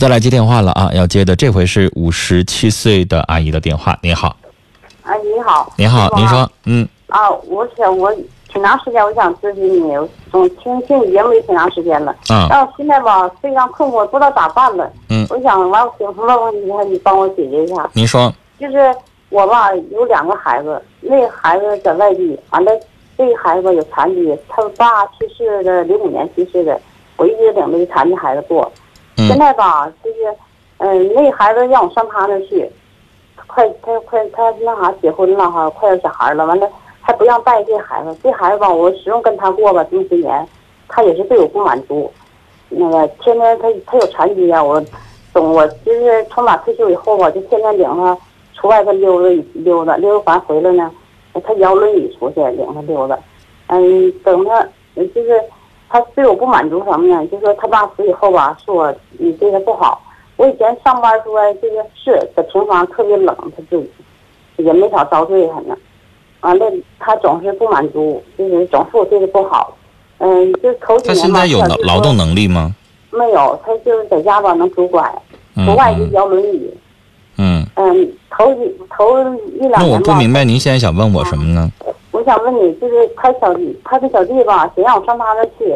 再来接电话了啊！要接的这回是五十七岁的阿姨的电话。你好，啊，你好，您好，您说，嗯，啊，我想我挺长时间，我想咨询你，我总听听你节目也挺长时间了，啊，但我现在吧非常困惑，不知道咋办了。嗯我想完我有什么问题，你帮我解决一下。您说，就是我吧有两个孩子，那个孩子在外地，完了这个孩子吧有残疾，他爸去世的，零五年去世的，我一直领着这残疾孩子过。现在吧，就是，嗯、那孩子让我上他那去，快他快他那啥结婚了哈，快要小孩了，完了还不让带这孩子，这孩子吧，我始终跟他过吧这么些年，他也是对我不满足，那个天天他他有残疾啊，我总我就是从马退休以后吧，就天天领他出外头溜达溜达溜达完回来呢，他摇轮椅出去领他溜达，嗯，等他就是。他对我不满足什么呢？就说他爸死以后吧，说我你对他不好。我以前上班说这个是在平房特别冷，他自己也没少遭罪他呢。完了，他总是不满足，就是总是我对他不好。嗯，就头几他年吧，现在有劳动能力吗？没有？他就是在家吧能拄拐，嗯国外就嗯摇轮椅。嗯，嗯，头几头一两那我，不明白您现在想问我什么呢？我想问你，就是他小弟，他的小弟吧，想让我上他那儿去，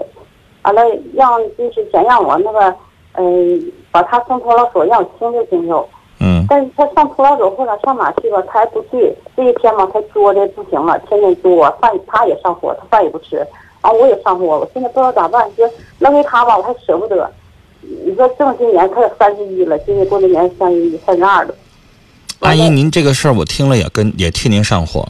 完了让就是想让我那个，嗯、把他送托老所，让我亲自亲手。嗯但是他上托老所或者上哪去吧，他还不去。这一天嘛，他作的不行了，天天作，饭他也上火，他饭也不吃，啊我也上火，我现在不知道咋办，就扔给他吧，我还舍不得。你说这么些年，他也三十一了，今年过年年三十一、三十二了。阿姨，您这个事儿我听了也跟也替您上火，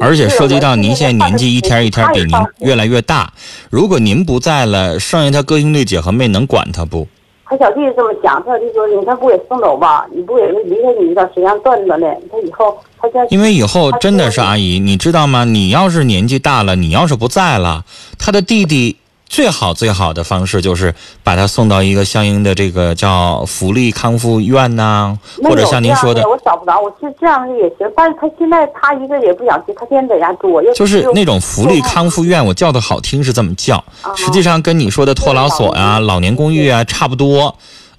而且涉及到您现在年纪一天一天比您越来越大。如果您不在了，剩下他哥兄弟姐和妹能管他不？他小弟这么想，他小弟说：“你看不给送走吧？你不给离开你一段时间断断的，他以后他现在因为以后真的是阿姨，你知道吗？你要是年纪大了，你要是不在了，他的弟弟最好最好的方式就是把他送到一个相应的这个叫福利康复院呐、或者像您说的，我找不着，我是这样也行，但是他现在他一个也不想去，他天天在家住，又就是那种福利康复院，我叫的好听是这么叫，啊实际上跟你说的托老所啊、老年公寓啊差不多。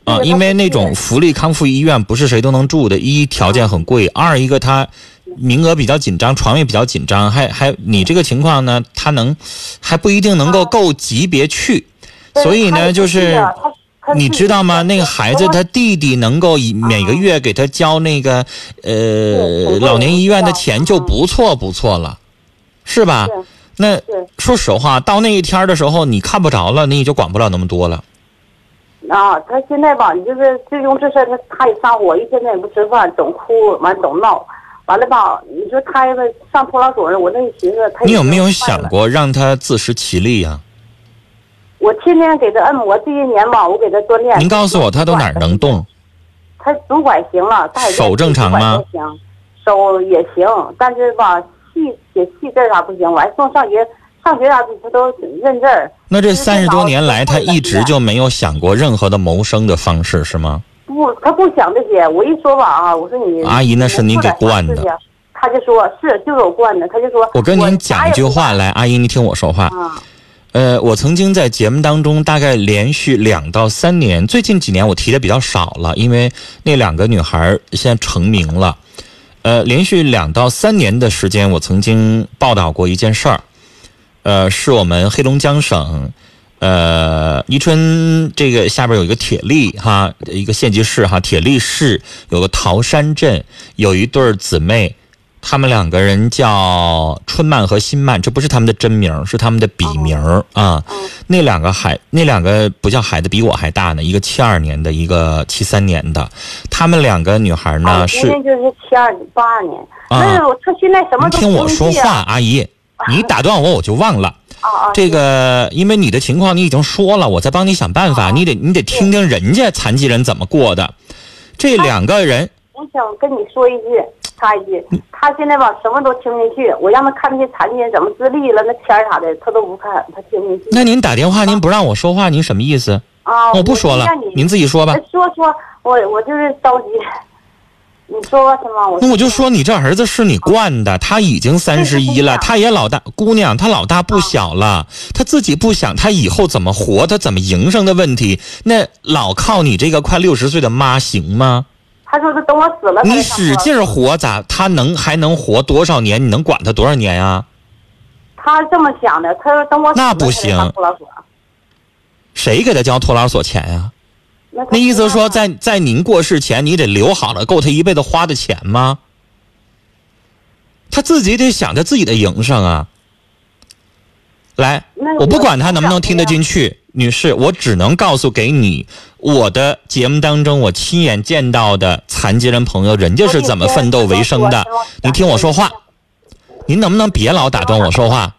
啊、因为那种福利康复医院不是谁都能住的，一条件很贵，二一个它名额比较紧张，床位比较紧张，还还你这个情况呢，他能还不一定能够够级别去，对所以呢，就是你知道吗？那个孩子他他弟弟能够以每个月给他交那个呃老年医院的钱就不错不错了，是吧？是那说实话，到那一天的时候，你看不着了，你也就管不了那么多了。啊，他现在吧，你就是就用这事儿，他他也上火，一天天也不吃饭，总哭，完总闹，完了吧？你说他要上托老所，我那寻思他你有没有想？过让他自食其力呀、我天天给他按摩，这些年吧，我给他锻炼。您告诉我他都哪儿能动？他拄拐行了，他手正常吗？行，手也行，但是吧，细写细字啥不行，我还送上学，上学啥的他都认字儿。那这三十多年来，他一直就没有想过任何的谋生的方式，是吗？不，他不想这些。我一说吧啊，我说你阿姨那是您给惯的他就说是就是我惯的，他就说我跟您讲一句话来，阿姨，您听我说话。啊，呃，我曾经在节目当中大概连续两到三年，最近几年我提的比较少了，因为那两个女孩儿现在成名了。呃，连续两到三年的时间，我曾经报道过一件事儿，呃，是我们黑龙江省，呃，宜春这个下边有一个铁力哈，一个县级市哈，铁力市有个桃山镇有一对儿姊妹，他们两个人叫春曼和新曼，这不是他们的真名，是他们的笔名儿啊。那两个孩，那两个不叫孩子，比我还大呢，一个七二年的，一个七三年的。他们两个女孩呢啊是今年就是七二八二年，啊那我他现在什么都听我说话，阿姨，你打断我我就忘了。这个，因为你的情况你已经说了，我再帮你想办法。你得你得听听人家残疾人怎么过的。这两个人，我想跟你说一句，插一句，他现在吧什么都听不进去，我让他看那些残疾人怎么自立了，那片儿啥的他都不看，他听不进去。那您打电话您不让我说话，您什么意思？啊，我不说了，您自己说吧哎。说说，我我就是着急。你说什么？我那我就说你这儿子是你惯的，他已经三十一了，他也老大姑娘，他老大不小了，他自己不想他以后怎么活，他怎么营生的问题，那老靠你这个快六十岁的妈行吗？他说他等我死了。你使劲活咋？他能还能活多少年？你能管他多少年啊？他这么想的，他说等我死了那不行。谁给他交托老所钱呀？那意思说，在在您过世前，你得留好了够他一辈子花的钱吗？他自己得想着自己的营生啊。来，我不管他能不能听得进去，女士，我只能告诉给你，我的节目当中我亲眼见到的残疾人朋友，人家是怎么奋斗为生的。你听我说话，您能不能别老打断我说话？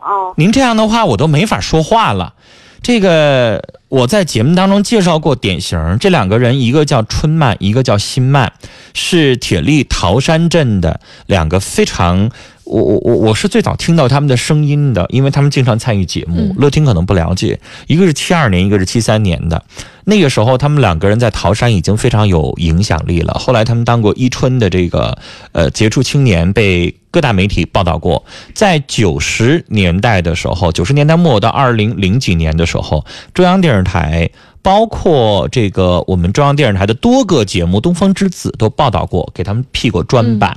哦，您这样的话，我都没法说话了。这个我在节目当中介绍过典型，这两个人一个叫春曼，一个叫新曼，是铁力桃山镇的两个非常，我我我我是最早听到他们的声音的，因为他们经常参与节目。乐听可能不了解，一个是七二年，一个是七三年的。那个时候，他们两个人在桃山已经非常有影响力了。后来，他们当过伊春的这个呃杰出青年，被各大媒体报道过。在九十年代的时候，九十年代末到二零零几年的时候，中央电视台包括这个我们中央电视台的多个节目《东方之子》都报道过，给他们辟过专版。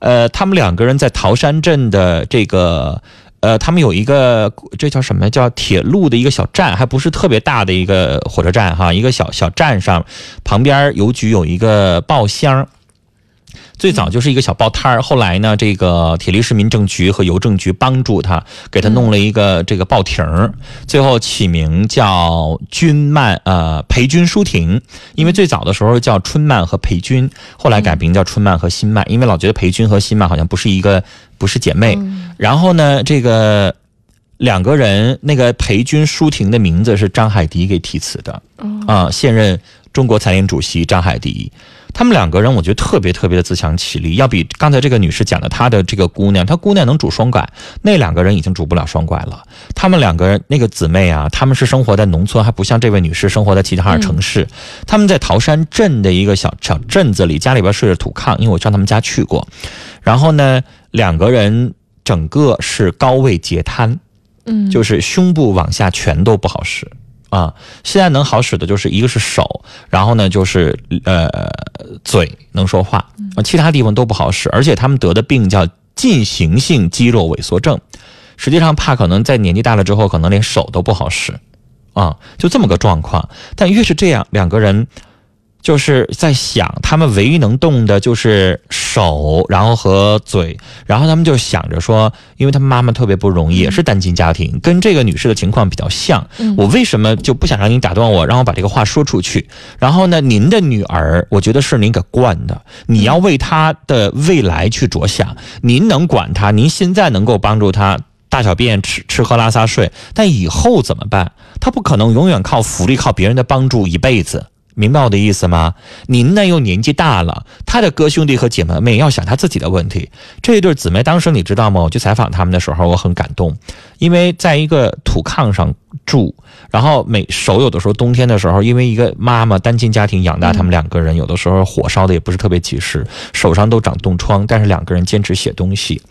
呃，他们两个人在桃山镇的这个。呃，他们有一个这叫什么？叫铁路的一个小站，还不是特别大的一个火车站哈，一个小小站上，旁边邮局有一个报箱。最早就是一个小报摊儿，后来呢，这个铁力市民政局和邮政局帮助他，给他弄了一个这个报亭儿，最后起名叫君曼呃裴君书亭，因为最早的时候叫春曼和裴君，后来改名叫春曼和新曼，因为老觉得裴君和新曼好像不是一个不是姐妹。然后呢，这个两个人那个裴君书亭的名字是张海迪给题词的，啊，现任中国残联主席张海迪。他们两个人，我觉得特别特别的自强其力，要比刚才这个女士讲的她的这个姑娘，她姑娘能拄双拐，那两个人已经拄不了双拐了。他们两个人那个姊妹啊，他们是生活在农村，还不像这位女士生活在齐齐哈尔城市。他们在桃山镇的一个小小镇子里，家里边睡着土炕，因为我上他们家去过。然后呢，两个人整个是高位截瘫，嗯，就是胸部往下全都不好使。啊，现在能好使的就是一个是手，然后呢就是呃嘴能说话，其他地方都不好使。而且他们得的病叫进行性肌肉萎缩症，实际上怕可能在年纪大了之后，可能连手都不好使，啊，就这么个状况。但越是这样，两个人。就是在想，他们唯一能动的就是手，然后和嘴，然后他们就想着说，因为他们妈妈特别不容易，也是单亲家庭，跟这个女士的情况比较像。我为什么就不想让您打断我，让我把这个话说出去？然后呢，您的女儿，我觉得是您给惯的，你要为她的未来去着想。您能管她，您现在能够帮助她大小便、吃吃喝拉撒睡，但以后怎么办？她不可能永远靠福利、靠别人的帮助一辈子。明白我的意思吗？您呢又年纪大了，他的哥兄弟和姐妹们要想他自己的问题。这一对姊妹当时你知道吗？我去采访他们的时候，我很感动，因为在一个土炕上住，然后每手有的时候冬天的时候，因为一个妈妈单亲家庭养大他们两个人，有的时候火烧的也不是特别及时，手上都长冻疮，但是两个人坚持写东西。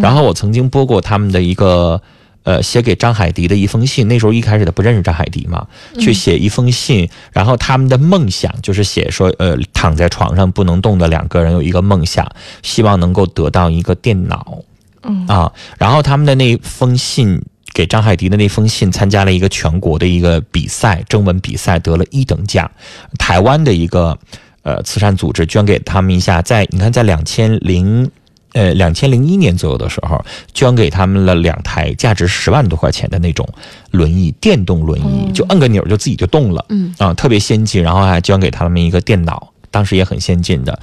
然后我曾经播过他们的一个。呃，写给张海迪的一封信，那时候一开始他不认识张海迪嘛，去写一封信，然后他们的梦想就是写说，呃，躺在床上不能动的两个人有一个梦想，希望能够得到一个电脑，嗯。啊，然后他们的那封信给张海迪的那封信，参加了一个全国的一个比赛，征文比赛得了一等奖，台湾的一个呃慈善组织捐给他们一下，在你看在两千零。呃，两千零一年左右的时候，捐给他们了两台价值十万多块钱的那种轮椅，电动轮椅，就摁个钮就自己就动了，嗯啊，特别先进，然后还捐给他们一个电脑。当时也很先进的，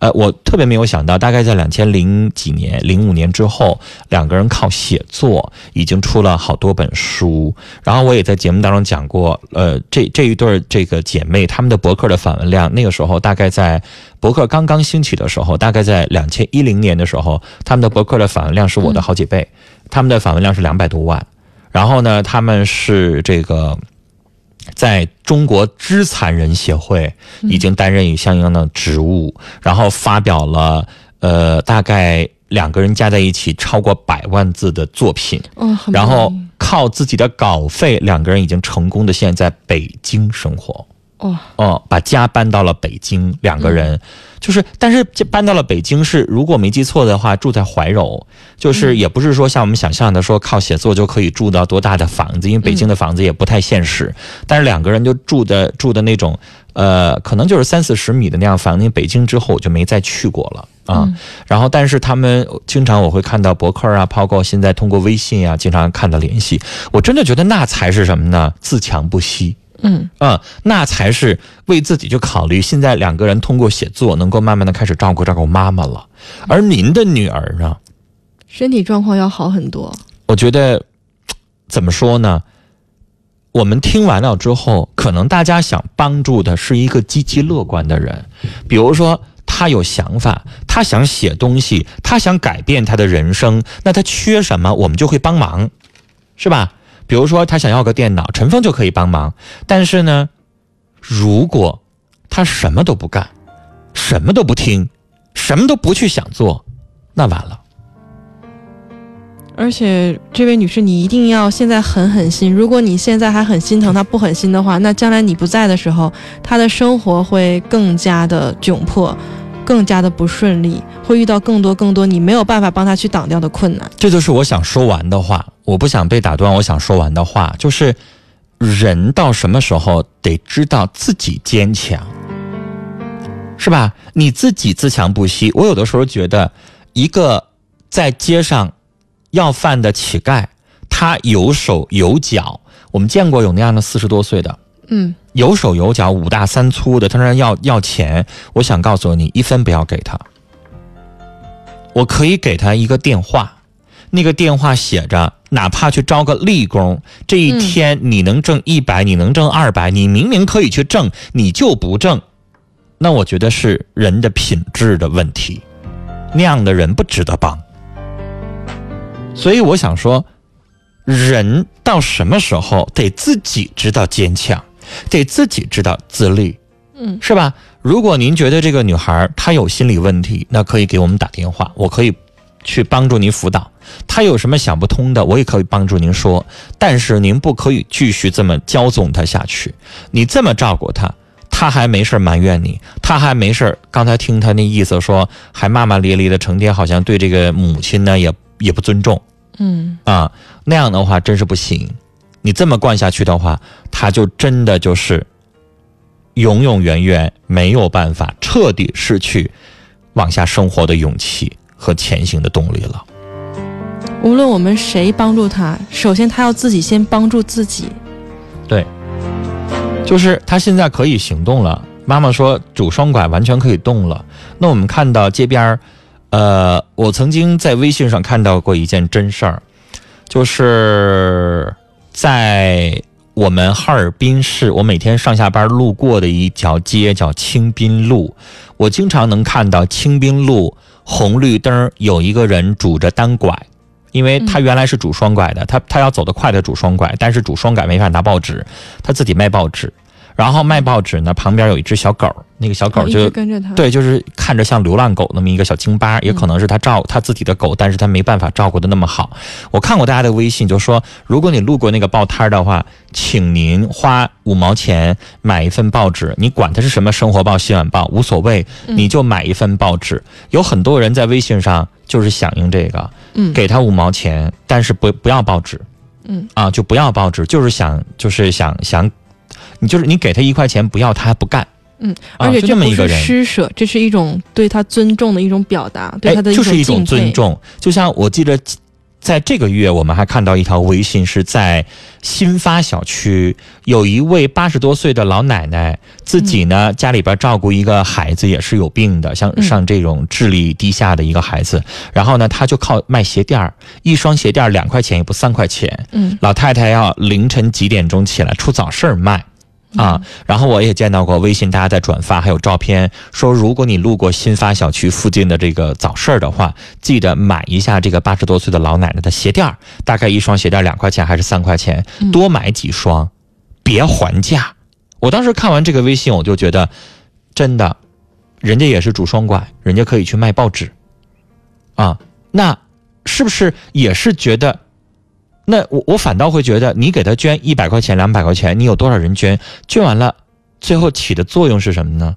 呃，我特别没有想到，大概在两千零几年、零五年之后，两个人靠写作已经出了好多本书。然后我也在节目当中讲过，呃，这这一对这个姐妹，她们的博客的访问量，那个时候大概在博客刚刚兴起的时候，大概在两千一零年的时候，他们的博客的访问量是我的好几倍，他们的访问量是两百多万。然后呢，他们是这个。在中国肢残人协会已经担任相应的职务，然后发表了呃大概两个人加在一起超过百万字的作品，哦，然后靠自己的稿费，两个人已经成功的现在在北京生活。哇，哦，把家搬到了北京，两个人、就是，但是这搬到了北京是，如果没记错的话，住在怀柔，就是也不是说像我们想象的说靠写作就可以住到多大的房子，因为北京的房子也不太现实。但是两个人就住的住的那种，呃，可能就是三四十米的那样房子。因为北京之后我就没再去过了啊。然后，但是他们经常我会看到博客啊，包括现在通过微信啊，经常看到联系。我真的觉得那才是什么呢？自强不息。嗯嗯，那才是为自己去考虑。现在两个人通过写作，能够慢慢的开始照顾照顾妈妈了。而您的女儿呢？身体状况要好很多。我觉得怎么说呢？我们听完了之后，可能大家想帮助的是一个积极乐观的人，比如说他有想法，他想写东西，他想改变他的人生，那他缺什么，我们就会帮忙，是吧？比如说他想要个电脑，陈峰就可以帮忙。但是呢，如果他什么都不干，什么都不听，什么都不去想做，那完了。而且，这位女士，你一定要现在狠狠心。如果你现在还很心疼她不狠心的话，那将来你不在的时候，她的生活会更加的窘迫，更加的不顺利，会遇到更多更多你没有办法帮她去挡掉的困难。这就是我想说完的话，我不想被打断。我想说完的话就是，人到什么时候得知道自己坚强，是吧？你自己自强不息。我有的时候觉得，一个在街上要饭的乞丐，他有手有脚。我们见过有那样的四十多岁的，嗯，有手有脚、五大三粗的，他那要要钱。我想告诉你，一分不要给他。我可以给他一个电话，那个电话写着，哪怕去招个力工，这一天你能挣一百、你能挣二百，你明明可以去挣，你就不挣，那我觉得是人的品质的问题，那样的人不值得帮。所以我想说，人到什么时候得自己知道坚强，得自己知道自立，嗯，是吧？如果您觉得这个女孩她有心理问题，那可以给我们打电话，我可以去帮助您辅导。他有什么想不通的，我也可以帮助您说。但是您不可以继续这么骄纵他下去，你这么照顾他，他还没事埋怨你，他还没事刚才听他那意思说，还骂骂咧咧的，成天好像对这个母亲呢也也不尊重。嗯，啊，那样的话真是不行。你这么惯下去的话，他就真的就是永永远远没有办法彻底失去往下生活的勇气和前行的动力了。无论我们谁帮助他，首先他要自己先帮助自己。对，就是他现在可以行动了。妈妈说拄双拐完全可以动了。那我们看到街边儿，呃，我曾经在微信上看到过一件真事儿，就是在我们哈尔滨市，我每天上下班路过的一条街叫清滨路，我经常能看到清滨路红绿灯有一个人拄着单拐。因为他原来是拄双拐的，他他要走得快的拄双拐，但是拄双拐没法拿报纸，他自己卖报纸，然后卖报纸呢，旁边有一只小狗，那个小狗就直跟着他。，对，就是看着像流浪狗那么一个小京巴，也可能是他照他自己的狗，但是他没办法照顾的那么好。我看过大家的微信，就说如果你路过那个报摊的话，请您花五毛钱买一份报纸，你管它是什么生活报、新晚报无所谓，你就买一份报纸。有很多人在微信上就是响应这个，嗯，给他五毛钱，但是不不要报纸，嗯啊，就不要报纸，就是想就是想想，你就是你给他一块钱不要，他还不干。嗯，而且这不是这么一个人施舍，这是一种对他尊重的一种表达，对他的哎、就是一。种尊重。就像我记得，在这个月我们还看到一条微信，是在新发小区有一位八十多岁的老奶奶，自己呢、家里边照顾一个孩子，也是有病的，像嗯。像这种智力低下的一个孩子，然后呢，他就靠卖鞋垫儿，一双鞋垫儿两块钱也不三块钱，嗯。老太太要凌晨几点钟起来出早市儿卖。啊，然后我也见到过微信大家在转发，还有照片说，如果你路过新发小区附近的这个早市儿的话，记得买一下这个八十多岁的老奶奶的鞋垫儿，大概一双鞋垫儿两块钱还是三块钱，多买几双，别还价。我当时看完这个微信，我就觉得，真的，人家也是拄双拐，人家可以去卖报纸，啊，那是不是也是觉得？那我我反倒会觉得，你给他捐一百块钱、两百块钱，你有多少人捐？捐完了，最后起的作用是什么呢？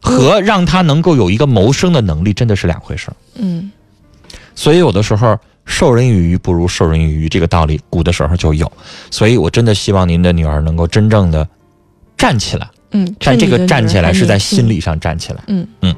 和让他能够有一个谋生的能力，真的是两回事儿。嗯所以有的时候授人以鱼不如授人以渔，这个道理古的时候就有。所以我真的希望您的女儿能够真正的站起来，嗯，但这个站起来是在心理。理上站起来。嗯嗯。